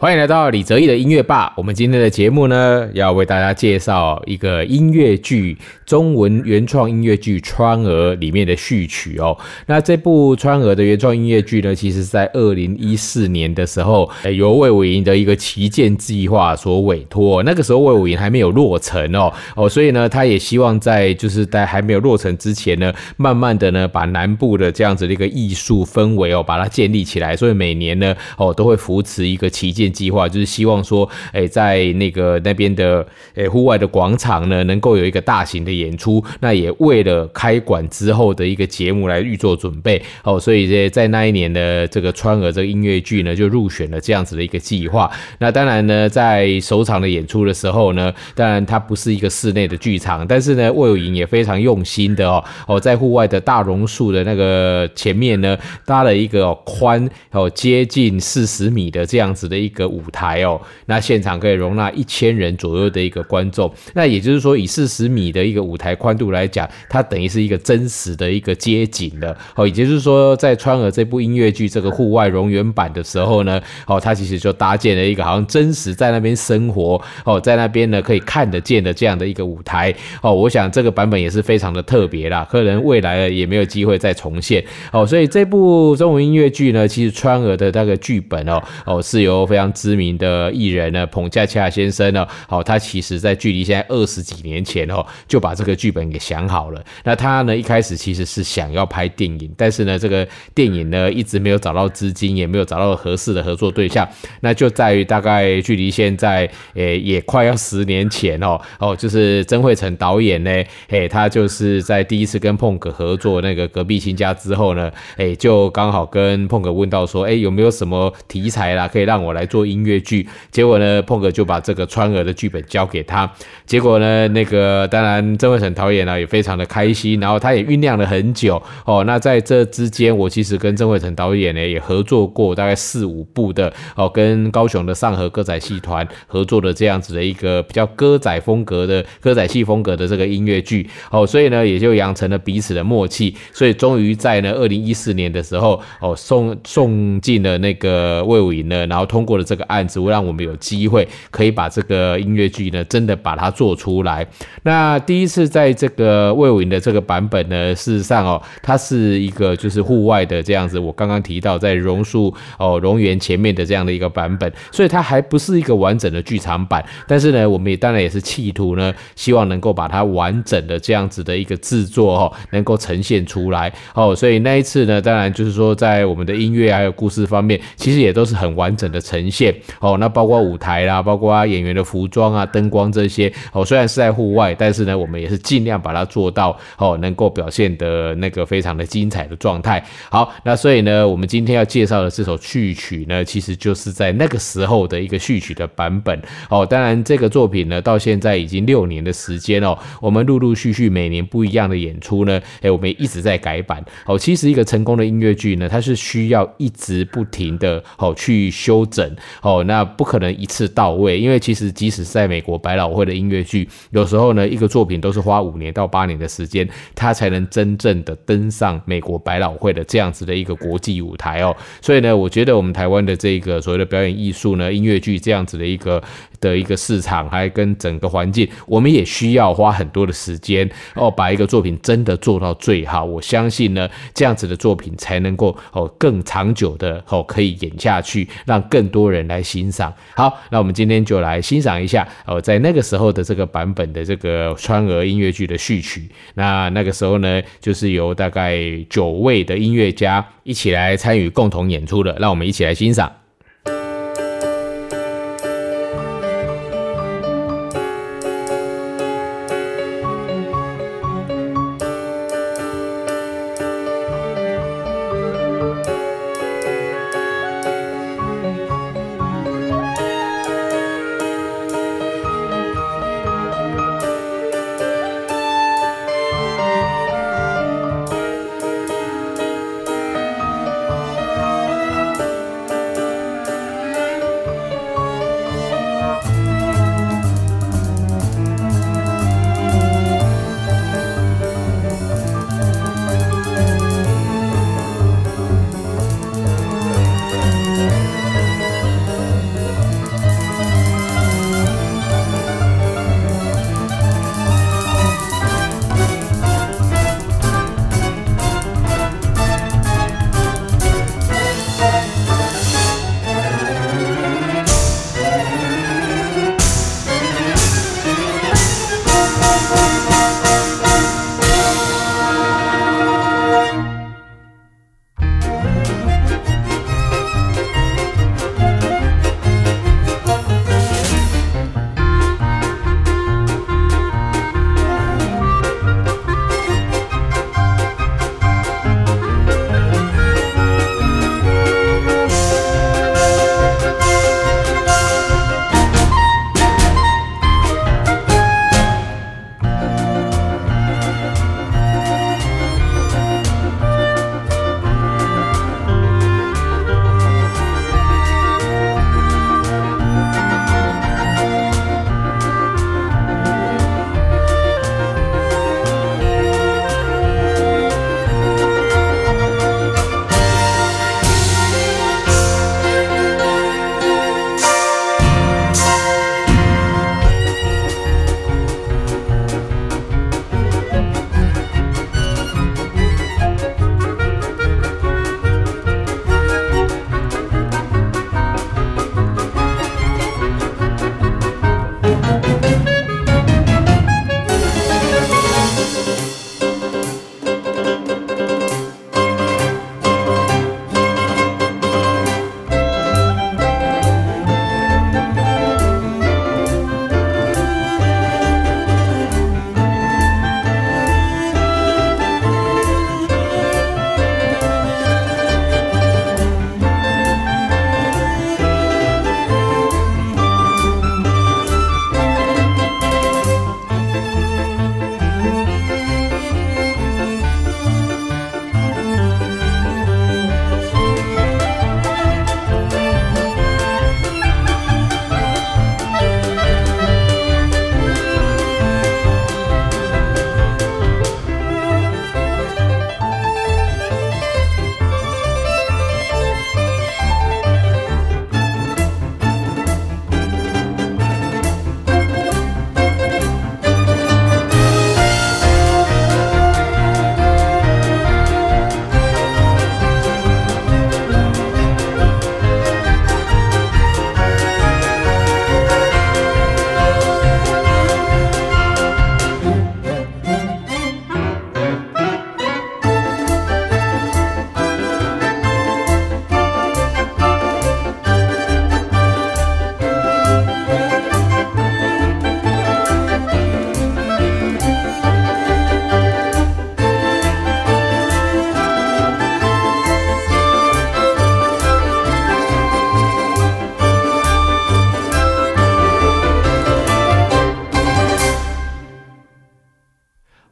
欢迎来到李泽义的音乐吧。我们今天的节目呢，要为大家介绍一个音乐剧，中文原创音乐剧《川娥》里面的序曲哦。那这部《川娥》的原创音乐剧呢，其实是在二零一四年的时候，由魏武营的一个旗舰计划所委托。那个时候魏武营还没有落成哦哦，所以呢，他也希望在就是在还没有落成之前呢，慢慢的呢，把南部的这样子的一个艺术氛围哦，把它建立起来。所以每年呢，哦，都会扶持一个旗舰。计划就是希望说，哎，在那个那边的哎户外的广场呢，能够有一个大型的演出。那也为了开馆之后的一个节目来预做准备哦，所以在那一年的这个川俄这个音乐剧呢，就入选了这样子的一个计划。那当然呢，在首场的演出的时候呢，当然它不是一个室内的剧场，但是呢，魏有营也非常用心的哦哦，在户外的大榕树的那个前面呢，搭了一个宽哦接近四十米的这样子的一个。的舞台哦，那现场可以容纳一千人左右的一个观众，那也就是说，以四十米的一个舞台宽度来讲，它等于是一个真实的一个街景的哦。也就是说，在川俄这部音乐剧这个户外容原版的时候呢，哦，它其实就搭建了一个好像真实在那边生活哦，在那边呢可以看得见的这样的一个舞台哦。我想这个版本也是非常的特别啦，可能未来也没有机会再重现哦。所以这部中文音乐剧呢，其实川俄的那个剧本哦哦是由非常知名的艺人呢，彭恰恰先生呢，好，他其实在距离现在二十几年前哦，就把这个剧本给想好了。那他呢一开始其实是想要拍电影，但是呢这个电影呢一直没有找到资金，也没有找到合适的合作对象。那就在于大概距离现在诶也快要十年前哦哦，就是曾慧成导演呢，诶他就是在第一次跟碰哥合作那个隔壁亲家之后呢，诶就刚好跟碰哥问到说，诶有没有什么题材啦可以让我来做。音乐剧，结果呢，碰哥就把这个川娥的剧本交给他。结果呢，那个当然曾慧成导演呢也非常的开心，然后他也酝酿了很久哦。那在这之间，我其实跟曾慧成导演呢也合作过大概四五部的哦，跟高雄的上河歌仔戏团合作的这样子的一个比较歌仔风格的歌仔戏风格的这个音乐剧哦，所以呢也就养成了彼此的默契，所以终于在呢二零一四年的时候哦送送进了那个魏武营呢，然后通过了。这个案子会让我们有机会可以把这个音乐剧呢，真的把它做出来。那第一次在这个魏武营的这个版本呢，事实上哦，它是一个就是户外的这样子。我刚刚提到在榕树哦榕园前面的这样的一个版本，所以它还不是一个完整的剧场版。但是呢，我们也当然也是企图呢，希望能够把它完整的这样子的一个制作哦，能够呈现出来哦。所以那一次呢，当然就是说在我们的音乐还有故事方面，其实也都是很完整的呈现。哦，那包括舞台啦，包括演员的服装啊、灯光这些哦，虽然是在户外，但是呢，我们也是尽量把它做到哦，能够表现的那个非常的精彩的状态。好，那所以呢，我们今天要介绍的这首序曲呢，其实就是在那个时候的一个序曲的版本哦。当然，这个作品呢，到现在已经六年的时间哦，我们陆陆续续每年不一样的演出呢，哎，我们一直在改版哦。其实一个成功的音乐剧呢，它是需要一直不停的哦去修整。哦，那不可能一次到位，因为其实即使在美国百老汇的音乐剧，有时候呢，一个作品都是花五年到八年的时间，它才能真正的登上美国百老汇的这样子的一个国际舞台哦。所以呢，我觉得我们台湾的这个所谓的表演艺术呢，音乐剧这样子的一个的一个市场，还跟整个环境，我们也需要花很多的时间哦，把一个作品真的做到最好。我相信呢，这样子的作品才能够哦更长久的哦可以演下去，让更多人。来欣赏，好，那我们今天就来欣赏一下哦，在那个时候的这个版本的这个川俄音乐剧的序曲。那那个时候呢，就是由大概九位的音乐家一起来参与共同演出的，让我们一起来欣赏。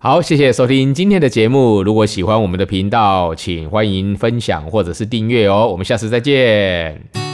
好，谢谢收听今天的节目。如果喜欢我们的频道，请欢迎分享或者是订阅哦。我们下次再见。